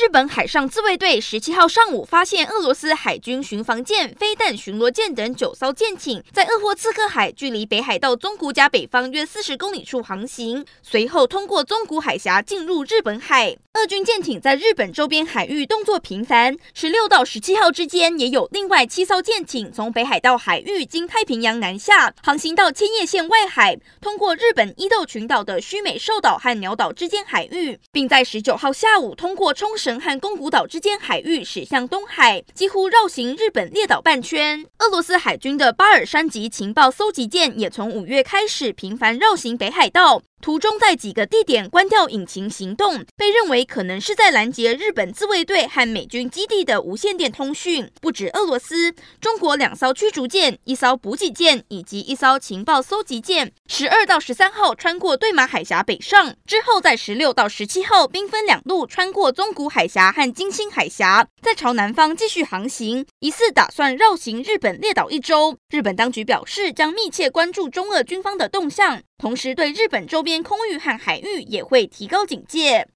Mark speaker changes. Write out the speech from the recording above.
Speaker 1: 日本海上自卫队十七号上午发现俄罗斯海军巡防舰、飞弹巡逻舰等九艘舰艇在鄂霍次克海距离北海道宗谷岬北方约四十公里处航行，随后通过宗谷海峡进入日本海。俄军舰艇在日本周边海域动作频繁，十六到十七号之间也有另外七艘舰艇从北海道海域经太平洋南下，航行到千叶县外海，通过日本伊豆群岛的须美寿岛和鸟岛之间海域，并在十九号下午通过冲绳。和宫古岛之间海域驶向东海，几乎绕行日本列岛半圈。俄罗斯海军的巴尔山级情报搜集舰也从五月开始频繁绕行北海道。途中在几个地点关掉引擎行动，被认为可能是在拦截日本自卫队和美军基地的无线电通讯。不止俄罗斯，中国两艘驱逐舰、一艘补给舰以及一艘情报搜集舰，十二到十三号穿过对马海峡北上，之后在十六到十七号兵分两路穿过宗谷海峡和金星海峡，再朝南方继续航行，疑似打算绕行日本列岛一周。日本当局表示，将密切关注中俄军方的动向。同时，对日本周边边空域和海域也会提高警戒。